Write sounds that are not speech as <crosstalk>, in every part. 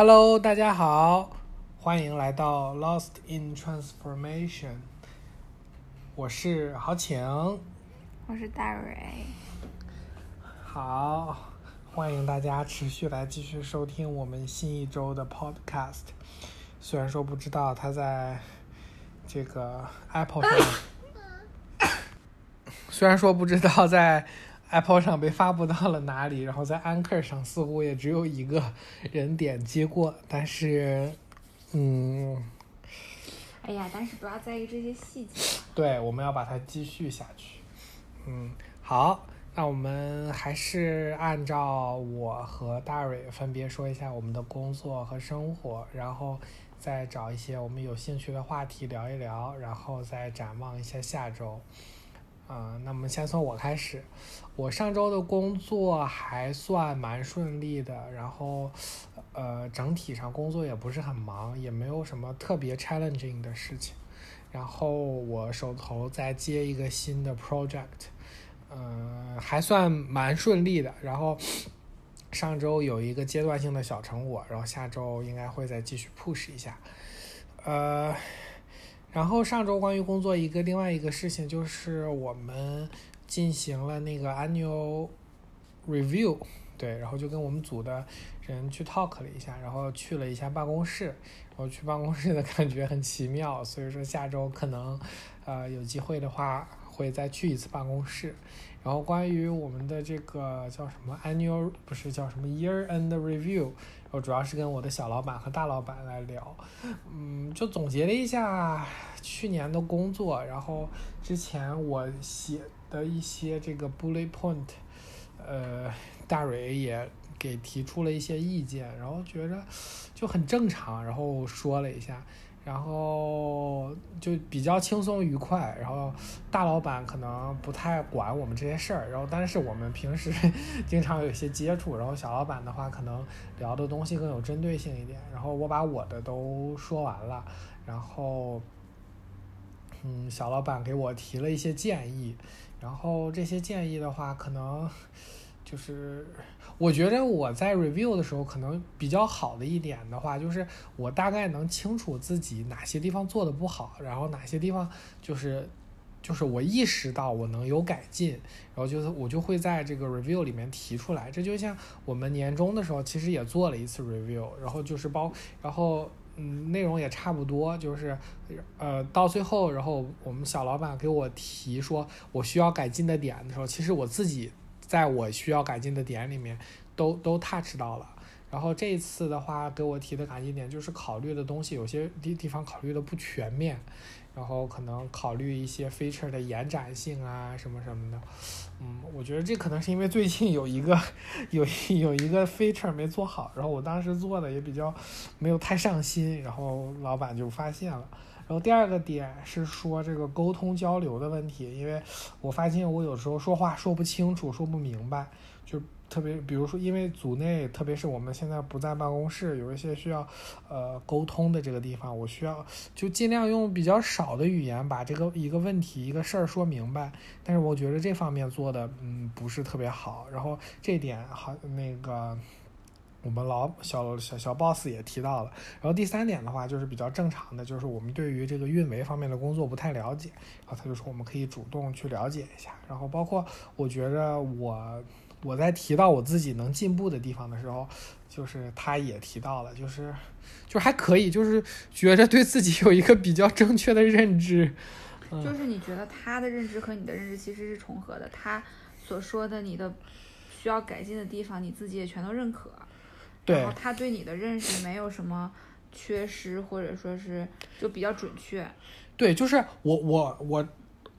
Hello，大家好，欢迎来到 Lost in Transformation。我是豪晴，我是大蕊。好，欢迎大家持续来继续收听我们新一周的 Podcast。虽然说不知道它在这个 Apple 上，<laughs> 虽然说不知道在 Apple 上被发布到了哪里，然后在 Anchor 上似乎也只有一个人点击过，但是，嗯，哎呀，但是不要在意这些细节。对，我们要把它继续下去。嗯，好，那我们还是按照我和大蕊分别说一下我们的工作和生活，然后再找一些我们有兴趣的话题聊一聊，然后再展望一下下周。啊，那么先从我开始。我上周的工作还算蛮顺利的，然后，呃，整体上工作也不是很忙，也没有什么特别 challenging 的事情。然后我手头再接一个新的 project，嗯，还算蛮顺利的。然后上周有一个阶段性的小成果，然后下周应该会再继续 push 一下。呃。然后上周关于工作一个另外一个事情就是我们进行了那个 annual review，对，然后就跟我们组的人去 talk 了一下，然后去了一下办公室，然后去办公室的感觉很奇妙，所以说下周可能呃有机会的话会再去一次办公室。然后关于我们的这个叫什么 annual 不是叫什么 year end review。我主要是跟我的小老板和大老板来聊，嗯，就总结了一下去年的工作，然后之前我写的一些这个 bullet point，呃，大蕊也给提出了一些意见，然后觉着就很正常，然后说了一下。然后就比较轻松愉快，然后大老板可能不太管我们这些事儿，然后但是我们平时 <laughs> 经常有一些接触，然后小老板的话可能聊的东西更有针对性一点，然后我把我的都说完了，然后嗯，小老板给我提了一些建议，然后这些建议的话可能就是。我觉得我在 review 的时候，可能比较好的一点的话，就是我大概能清楚自己哪些地方做的不好，然后哪些地方就是就是我意识到我能有改进，然后就是我就会在这个 review 里面提出来。这就像我们年终的时候，其实也做了一次 review，然后就是包，然后嗯，内容也差不多，就是呃，到最后，然后我们小老板给我提说我需要改进的点的时候，其实我自己。在我需要改进的点里面，都都 touch 到了。然后这一次的话，给我提的改进点就是考虑的东西有些地地方考虑的不全面，然后可能考虑一些 feature 的延展性啊什么什么的。嗯，我觉得这可能是因为最近有一个有有一个 feature 没做好，然后我当时做的也比较没有太上心，然后老板就发现了。然后第二个点是说这个沟通交流的问题，因为我发现我有时候说话说不清楚、说不明白，就特别比如说，因为组内特别是我们现在不在办公室，有一些需要呃沟通的这个地方，我需要就尽量用比较少的语言把这个一个问题、一个事儿说明白。但是我觉得这方面做的嗯不是特别好，然后这点好那个。我们老小小小 boss 也提到了，然后第三点的话就是比较正常的，就是我们对于这个运维方面的工作不太了解，然后他就说我们可以主动去了解一下，然后包括我觉着我我在提到我自己能进步的地方的时候，就是他也提到了，就是就还可以，就是觉着对自己有一个比较正确的认知，就是你觉得他的认知和你的认知其实是重合的，他所说的你的需要改进的地方，你自己也全都认可。然后他对你的认识没有什么缺失，或者说是就比较准确。对，就是我我我，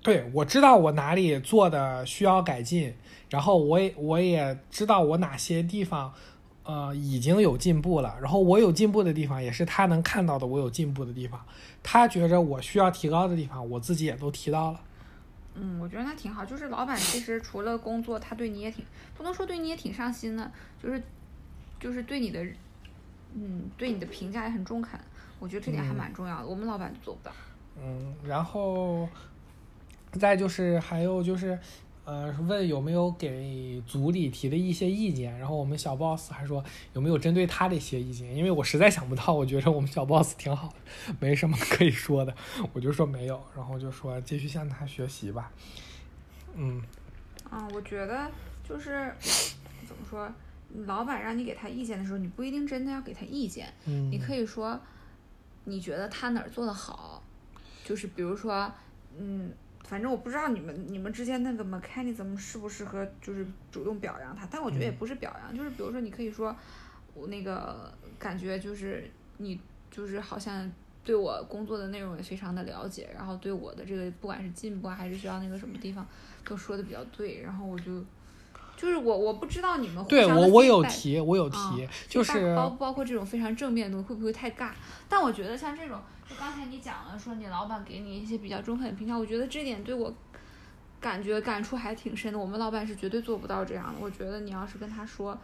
对我知道我哪里做的需要改进，然后我也我也知道我哪些地方呃已经有进步了，然后我有进步的地方也是他能看到的，我有进步的地方，他觉着我需要提高的地方，我自己也都提到了。嗯，我觉得那挺好，就是老板其实除了工作，他对你也挺不能说对你也挺上心的，就是。就是对你的，嗯，对你的评价也很中肯，我觉得这点还蛮重要的。我们老板做不到。嗯，然后再就是还有就是，呃，问有没有给组里提的一些意见，然后我们小 boss 还说有没有针对他的一些意见，因为我实在想不到，我觉得我们小 boss 挺好的，没什么可以说的，我就说没有，然后就说继续向他学习吧。嗯，啊，我觉得就是怎么说，老板让你给他意见的时候，你不一定真的要给他意见，嗯，你可以说你觉得他哪儿做的好，就是比如说，嗯。反正我不知道你们你们之间那个 mechanism 适不适合，就是主动表扬他，但我觉得也不是表扬，就是比如说你可以说，我那个感觉就是你就是好像对我工作的内容也非常的了解，然后对我的这个不管是进步还是需要那个什么地方都说的比较对，然后我就。就是我我不知道你们对我我有提我有提，就是包包括这种非常正面的东西会不会太尬？但我觉得像这种，就刚才你讲了说你老板给你一些比较中肯的评价，我觉得这点对我感觉感触还挺深的。我们老板是绝对做不到这样的。我觉得你要是跟他说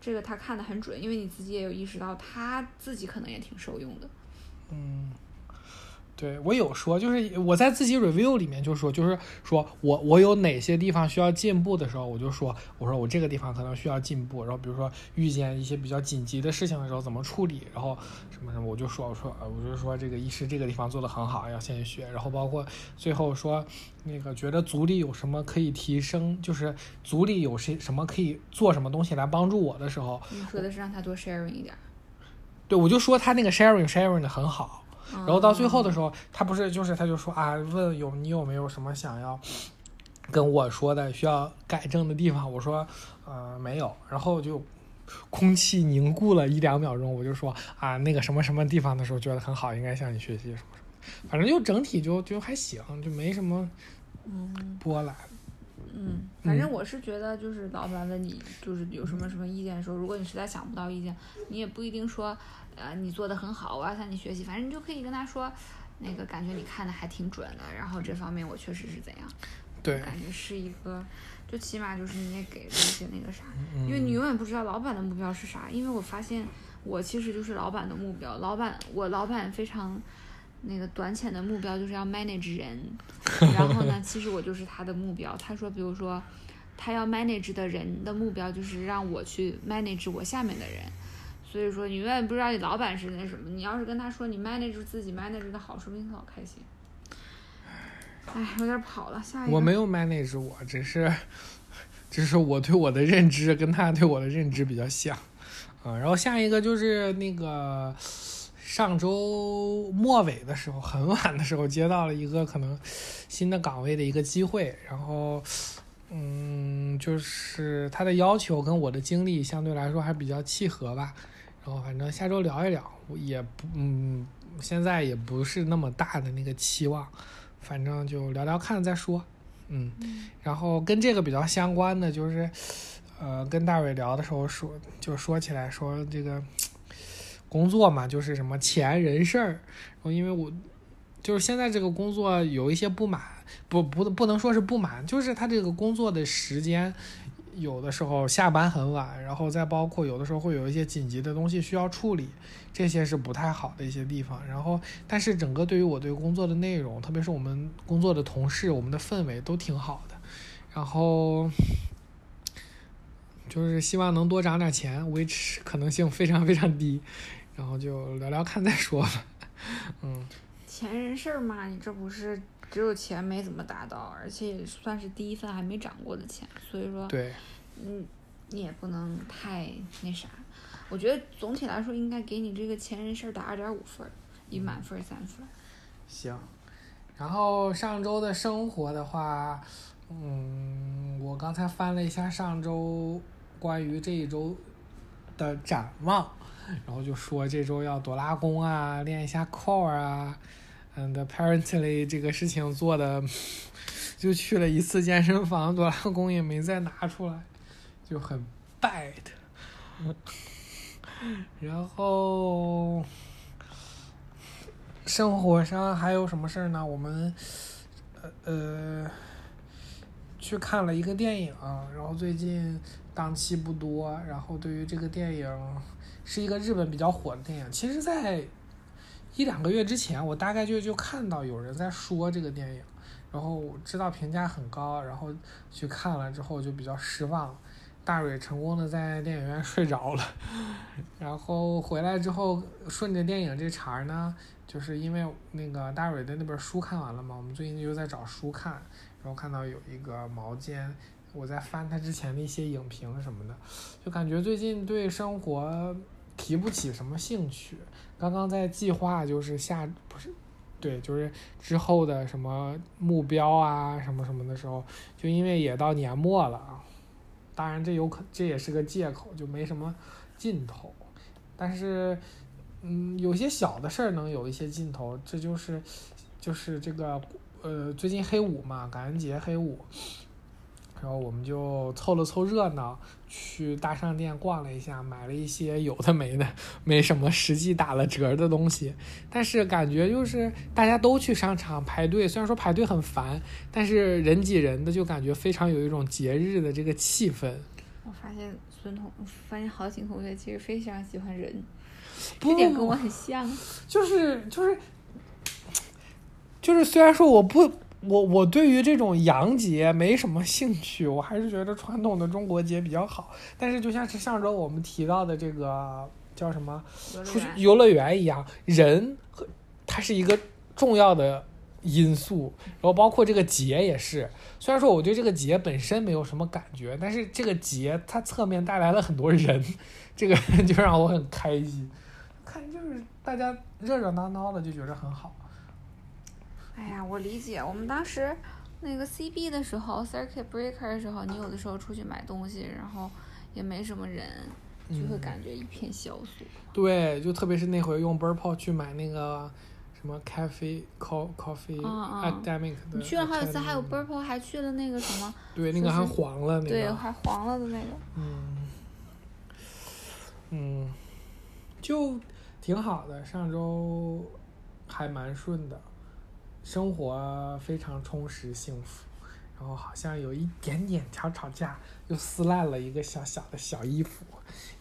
这个，他看的很准，因为你自己也有意识到他自己可能也挺受用的。嗯。对我有说，就是我在自己 review 里面就说，就是说我我有哪些地方需要进步的时候，我就说，我说我这个地方可能需要进步。然后比如说遇见一些比较紧急的事情的时候怎么处理，然后什么什么，我就说我说呃我就说这个医师这个地方做的很好，要先学。然后包括最后说那个觉得组里有什么可以提升，就是组里有谁什么可以做什么东西来帮助我的时候，你说的是让他多 sharing 一点。对，我就说他那个 sharing sharing 的很好。然后到最后的时候，他不是就是他就说啊，问有你有没有什么想要跟我说的需要改正的地方？我说呃没有。然后就空气凝固了一两秒钟，我就说啊那个什么什么地方的时候觉得很好，应该向你学习什么什么。反正就整体就就还行，就没什么波澜。嗯，反正我是觉得就是老板问你就是有什么什么意见的时候，如果你实在想不到意见，你也不一定说。呃，你做的很好，我要向你学习。反正你就可以跟他说，那个感觉你看的还挺准的。然后这方面我确实是怎样，对，感觉是一个，就起码就是你也给了一些那个啥，因为你永远不知道老板的目标是啥。因为我发现我其实就是老板的目标，老板我老板非常那个短浅的目标就是要 manage 人，然后呢，其实我就是他的目标。他说，比如说他要 manage 的人的目标就是让我去 manage 我下面的人。所以说，你永远不知道你老板是那什么。你要是跟他说你 manage 自己 manage 的好，说不定他好开心。哎，有点跑了。下一个。我没有 manage 我，只是，只是我对我的认知跟他对我的认知比较像。啊，然后下一个就是那个上周末尾的时候，很晚的时候接到了一个可能新的岗位的一个机会，然后，嗯，就是他的要求跟我的经历相对来说还比较契合吧。然后反正下周聊一聊，也不嗯，现在也不是那么大的那个期望，反正就聊聊看再说，嗯。然后跟这个比较相关的就是，呃，跟大伟聊的时候说，就说起来说这个工作嘛，就是什么钱人事儿。然后因为我就是现在这个工作有一些不满，不不不能说是不满，就是他这个工作的时间。有的时候下班很晚，然后再包括有的时候会有一些紧急的东西需要处理，这些是不太好的一些地方。然后，但是整个对于我对工作的内容，特别是我们工作的同事，我们的氛围都挺好的。然后，就是希望能多涨点钱，维持可能性非常非常低。然后就聊聊看再说吧。<laughs> 嗯，钱人事儿嘛，你这不是。只有钱没怎么达到，而且也算是第一份还没涨过的钱，所以说，对，嗯，你也不能太那啥。我觉得总体来说应该给你这个前人事儿打二点五分，以满分三分。行，然后上周的生活的话，嗯，我刚才翻了一下上周关于这一周的展望，然后就说这周要多拉弓啊，练一下 core 啊。And apparently 这个事情做的，就去了一次健身房，多拉弓也没再拿出来，就很 bad。然后生活上还有什么事儿呢？我们呃呃去看了一个电影，然后最近档期不多，然后对于这个电影是一个日本比较火的电影，其实，在。一两个月之前，我大概就就看到有人在说这个电影，然后知道评价很高，然后去看了之后就比较失望。大蕊成功的在电影院 <laughs> 睡着了，然后回来之后顺着电影这茬儿呢，就是因为那个大蕊的那本书看完了嘛，我们最近就在找书看，然后看到有一个毛尖。我在翻他之前的一些影评什么的，就感觉最近对生活提不起什么兴趣。刚刚在计划就是下不是，对，就是之后的什么目标啊什么什么的时候，就因为也到年末了。当然这有可这也是个借口，就没什么劲头。但是，嗯，有些小的事儿能有一些劲头，这就是就是这个呃，最近黑五嘛，感恩节黑五。然后我们就凑了凑热闹，去大商店逛了一下，买了一些有的没的、没什么实际打了折的东西。但是感觉就是大家都去商场排队，虽然说排队很烦，但是人挤人的，就感觉非常有一种节日的这个气氛。我发现孙同，发现好几同学其实非常喜欢人，这点跟我很像。就是就是就是，虽然说我不。我我对于这种洋节没什么兴趣，我还是觉得传统的中国节比较好。但是就像是上周我们提到的这个叫什么出去游乐园一样，人和它是一个重要的因素。然后包括这个节也是，虽然说我对这个节本身没有什么感觉，但是这个节它侧面带来了很多人，这个 <laughs> 就让我很开心。看就是大家热热闹闹的，就觉得很好。哎呀，我理解。我们当时那个 CB 的时候，Circuit Breaker 的时候，你有的时候出去买东西，然后也没什么人，就会感觉一片萧索。对，就特别是那回用 Burple 去买那个什么 Cafe Coffee Academic 的。你去了好几次，还有 Burple 还去了那个什么？对，那个还黄了那个。对，还黄了的那个。嗯。嗯，就挺好的，上周还蛮顺的。生活非常充实幸福，然后好像有一点点小吵架，又撕烂了一个小小的小衣服，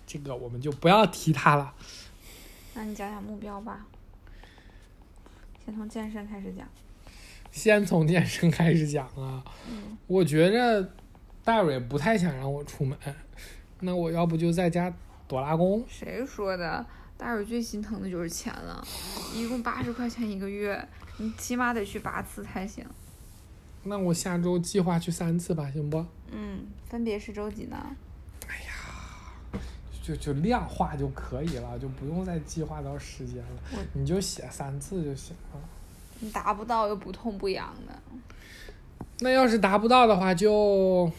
这个我们就不要提它了。那你讲讲目标吧，先从健身开始讲。先从健身开始讲啊。嗯。我觉着大蕊不太想让我出门，那我要不就在家朵拉弓。谁说的？大蕊最心疼的就是钱了，一共八十块钱一个月。你起码得去八次才行。那我下周计划去三次吧，行不？嗯，分别是周几呢？哎呀，就就量化就可以了，就不用再计划到时间了。你就写三次就行了。你达不到又不痛不痒的。那要是达不到的话，就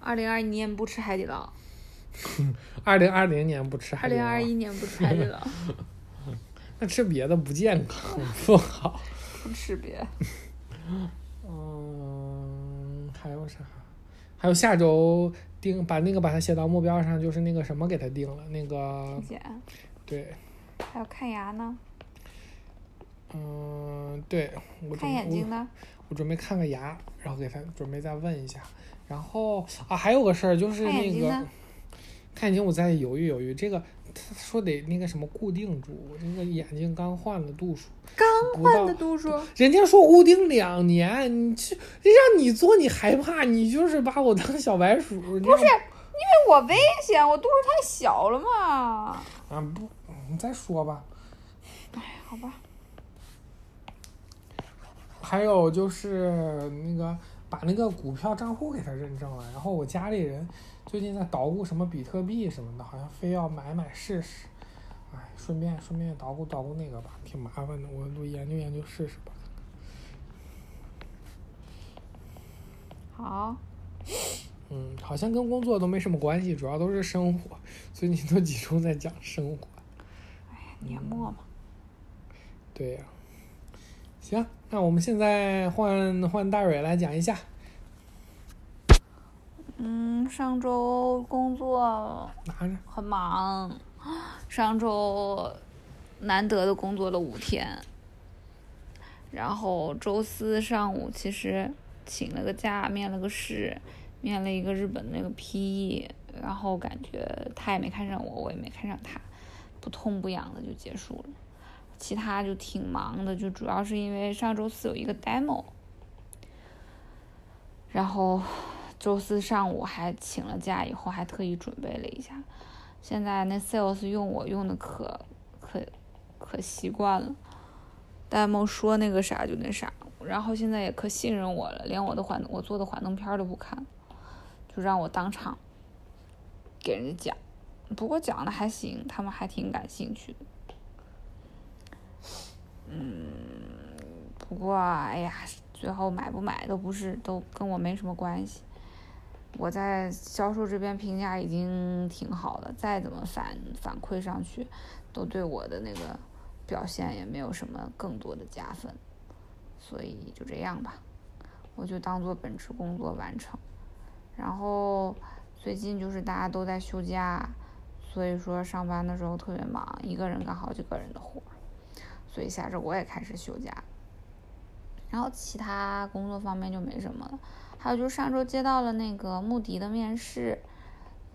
二零二一年不吃海底捞。<laughs> 二零二零年不吃海底捞。二零二一年不吃海底捞。<laughs> 那吃别的不健康，<laughs> 不好。不吃别。嗯，还有啥？还有下周定把那个把它写到目标上，就是那个什么给他定了那个。体检。对。还有看牙呢。嗯，对。我看眼睛呢。我准备看个牙，然后给他准备再问一下。然后啊，还有个事儿就是那个。看眼睛，我再犹豫犹豫这个。他说得那个什么固定住，我这个眼睛刚换了度数，刚换的度数，人家说固定两年，你去让你做你害怕，你就是把我当小白鼠。不是，因为我危险，我度数太小了嘛。啊不，你再说吧。哎，好吧。还有就是那个把那个股票账户给他认证了，然后我家里人。最近在捣鼓什么比特币什么的，好像非要买买试试。哎，顺便顺便捣鼓捣鼓那个吧，挺麻烦的，我我研究研究试试吧。好。嗯，好像跟工作都没什么关系，主要都是生活。最近都集中在讲生活。哎呀，年末嘛。对呀。行，那我们现在换换大蕊来讲一下。嗯，上周工作很忙，上周难得的工作了五天，然后周四上午其实请了个假，面了个试，面了一个日本那个 PE，然后感觉他也没看上我，我也没看上他，不痛不痒的就结束了。其他就挺忙的，就主要是因为上周四有一个 demo，然后周四上午还请了假，以后还特意准备了一下。现在那 sales 用我用的可可可习惯了，demo 说那个啥就那啥，然后现在也可信任我了，连我的幻我做的幻灯片都不看，就让我当场给人家讲。不过讲的还行，他们还挺感兴趣的。嗯，不过哎呀，最后买不买都不是，都跟我没什么关系。我在销售这边评价已经挺好的，再怎么反反馈上去，都对我的那个表现也没有什么更多的加分。所以就这样吧，我就当做本职工作完成。然后最近就是大家都在休假。所以说上班的时候特别忙，一个人干好几个人的活所以下周我也开始休假。然后其他工作方面就没什么了。还有就是上周接到了那个穆迪的面试，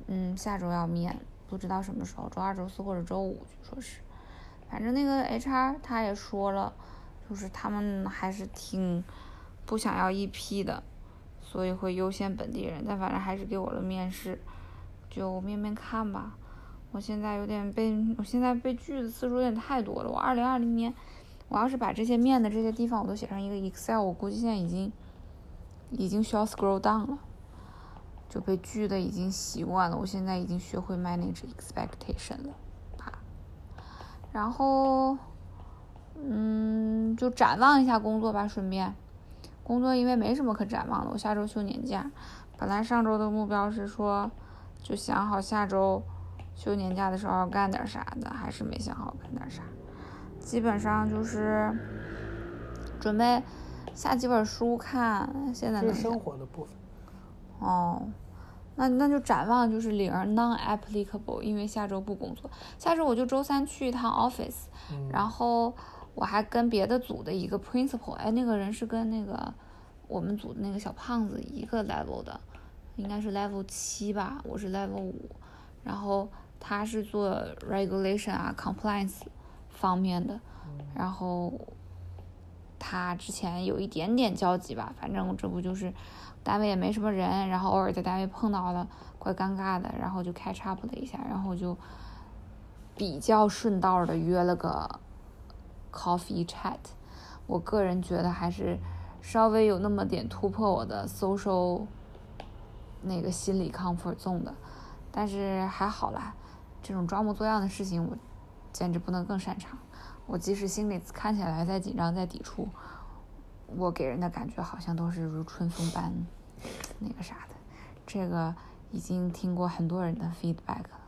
嗯，下周要面，不知道什么时候，周二、周四或者周五，据说是。反正那个 HR 他也说了，就是他们还是挺不想要一批的，所以会优先本地人。但反正还是给我了面试，就面面看吧。我现在有点被，我现在被拒的次数有点太多了。我二零二零年，我要是把这些面的这些地方我都写上一个 Excel，我估计现在已经，已经需要 scroll down 了，就被拒的已经习惯了。我现在已经学会 manage expectation 了，啊，然后，嗯，就展望一下工作吧，顺便，工作因为没什么可展望的，我下周休年假，本来上周的目标是说，就想好下周。休年假的时候要干点啥的，还是没想好干点啥。基本上就是准备下几本书看。现在是生活的部分。哦，那那就展望就是零 non applicable，因为下周不工作。下周我就周三去一趟 office，然后我还跟别的组的一个 principal，哎，那个人是跟那个我们组的那个小胖子一个 level 的，应该是 level 七吧，我是 level 五，然后。他是做 regulation 啊 compliance 方面的，然后他之前有一点点交集吧，反正这不就是单位也没什么人，然后偶尔在单位碰到了，怪尴尬的，然后就 catch up 了一下，然后就比较顺道的约了个 coffee chat。我个人觉得还是稍微有那么点突破我的 social 那个心理 comfort zone 的，但是还好啦。这种装模作样的事情，我简直不能更擅长。我即使心里看起来再紧张、再抵触，我给人的感觉好像都是如春风般那个啥的。这个已经听过很多人的 feedback 了，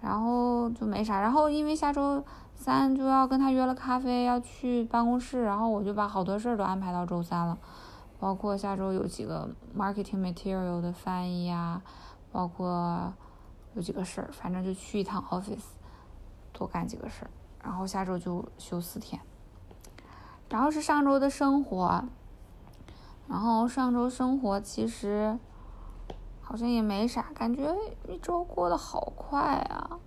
然后就没啥。然后因为下周三就要跟他约了咖啡，要去办公室，然后我就把好多事儿都安排到周三了，包括下周有几个 marketing material 的翻译呀，包括。有几个事儿，反正就去一趟 office，多干几个事儿，然后下周就休四天。然后是上周的生活，然后上周生活其实好像也没啥，感觉一周过得好快啊。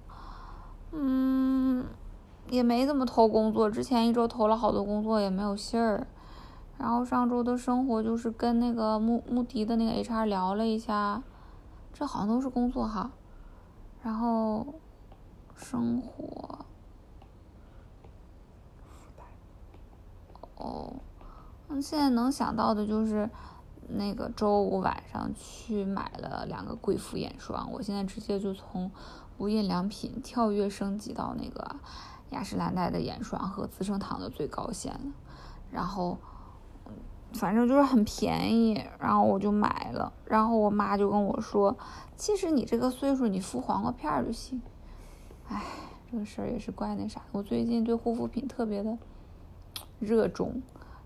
嗯，也没怎么投工作，之前一周投了好多工作也没有信儿。然后上周的生活就是跟那个穆穆迪的那个 HR 聊了一下，这好像都是工作哈。然后，生活，哦，现在能想到的就是那个周五晚上去买了两个贵妇眼霜，我现在直接就从无印良品跳跃升级到那个雅诗兰黛的眼霜和资生堂的最高线了，然后。反正就是很便宜，然后我就买了。然后我妈就跟我说：“其实你这个岁数，你敷黄瓜片儿就行。”哎，这个事儿也是怪那啥。我最近对护肤品特别的热衷，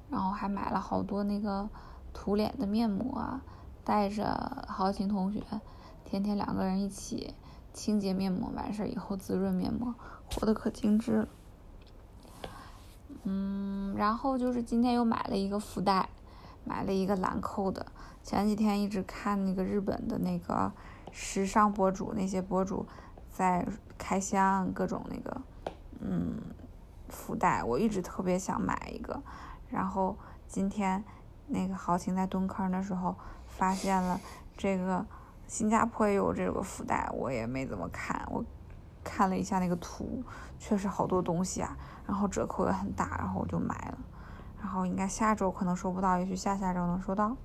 然后还买了好多那个涂脸的面膜啊，带着豪情同学，天天两个人一起清洁面膜，完事儿以后滋润面膜，活得可精致了。嗯，然后就是今天又买了一个福袋，买了一个兰蔻的。前几天一直看那个日本的那个时尚博主，那些博主在开箱各种那个，嗯，福袋，我一直特别想买一个。然后今天那个豪情在蹲坑的时候发现了这个新加坡也有这个福袋，我也没怎么看，我看了一下那个图，确实好多东西啊，然后折扣也很大，然后我就买了。然后应该下周可能收不到，也许下下周能收到。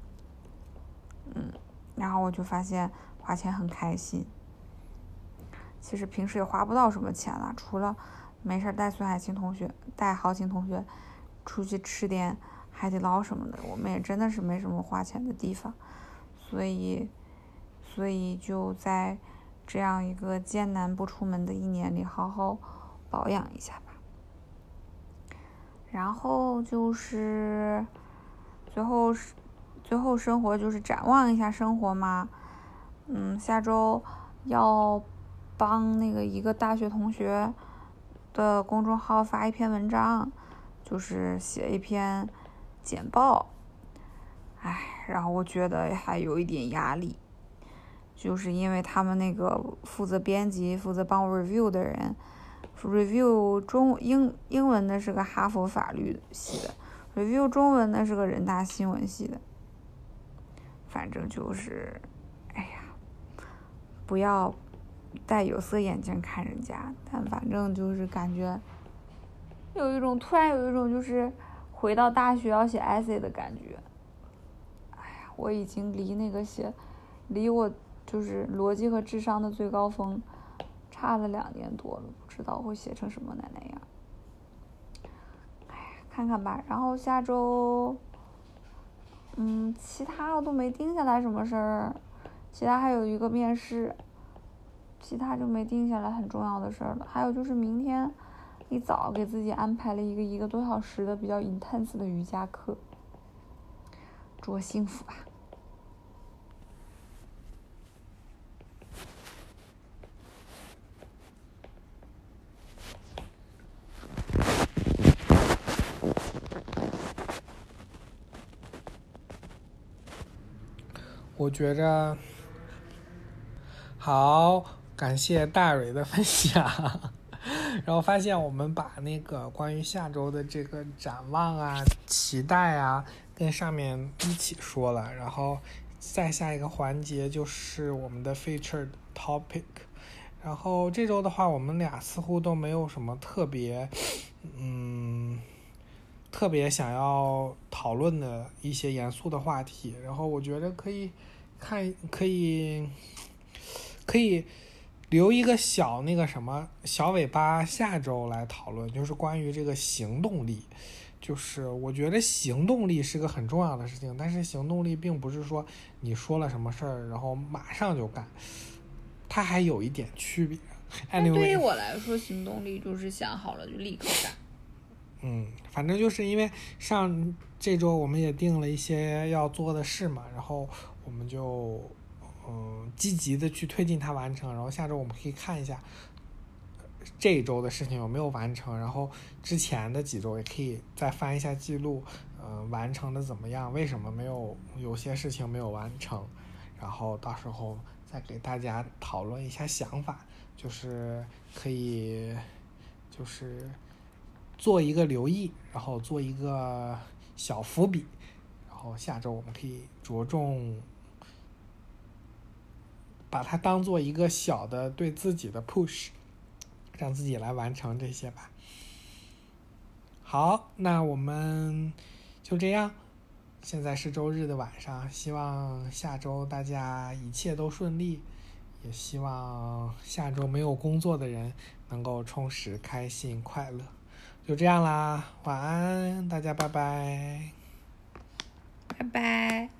嗯，然后我就发现花钱很开心。其实平时也花不到什么钱了，除了没事带孙海清同学、带豪情同学出去吃点海底捞什么的，我们也真的是没什么花钱的地方。所以，所以就在这样一个艰难不出门的一年里，好好保养一下吧。然后就是最后是最后生活就是展望一下生活嘛，嗯，下周要帮那个一个大学同学的公众号发一篇文章，就是写一篇简报，唉，然后我觉得还有一点压力，就是因为他们那个负责编辑、负责帮我 review 的人。review 中英英文的是个哈佛法律系的，review 中文的是个人大新闻系的，反正就是，哎呀，不要戴有色眼镜看人家，但反正就是感觉有一种突然有一种就是回到大学要写 essay 的感觉，哎呀，我已经离那个写，离我就是逻辑和智商的最高峰。差了两年多了，不知道会写成什么奶奶样。哎呀，看看吧。然后下周，嗯，其他我都没定下来什么事儿，其他还有一个面试，其他就没定下来很重要的事儿了。还有就是明天一早给自己安排了一个一个多小时的比较 intense 的瑜伽课，祝我幸福吧。我觉着好，感谢大蕊的分享。<laughs> 然后发现我们把那个关于下周的这个展望啊、期待啊，跟上面一起说了。然后再下一个环节就是我们的 featured topic。然后这周的话，我们俩似乎都没有什么特别，嗯，特别想要讨论的一些严肃的话题。然后我觉得可以。看，可以，可以留一个小那个什么小尾巴，下周来讨论，就是关于这个行动力。就是我觉得行动力是个很重要的事情，但是行动力并不是说你说了什么事儿，然后马上就干，它还有一点区别。那对于我来说，行动力就是想好了就立刻干。嗯，反正就是因为上这周我们也定了一些要做的事嘛，然后。我们就嗯积极的去推进它完成，然后下周我们可以看一下这一周的事情有没有完成，然后之前的几周也可以再翻一下记录，嗯，完成的怎么样？为什么没有有些事情没有完成？然后到时候再给大家讨论一下想法，就是可以就是做一个留意，然后做一个小伏笔，然后下周我们可以着重。把它当做一个小的对自己的 push，让自己来完成这些吧。好，那我们就这样。现在是周日的晚上，希望下周大家一切都顺利，也希望下周没有工作的人能够充实、开心、快乐。就这样啦，晚安，大家拜拜，拜拜。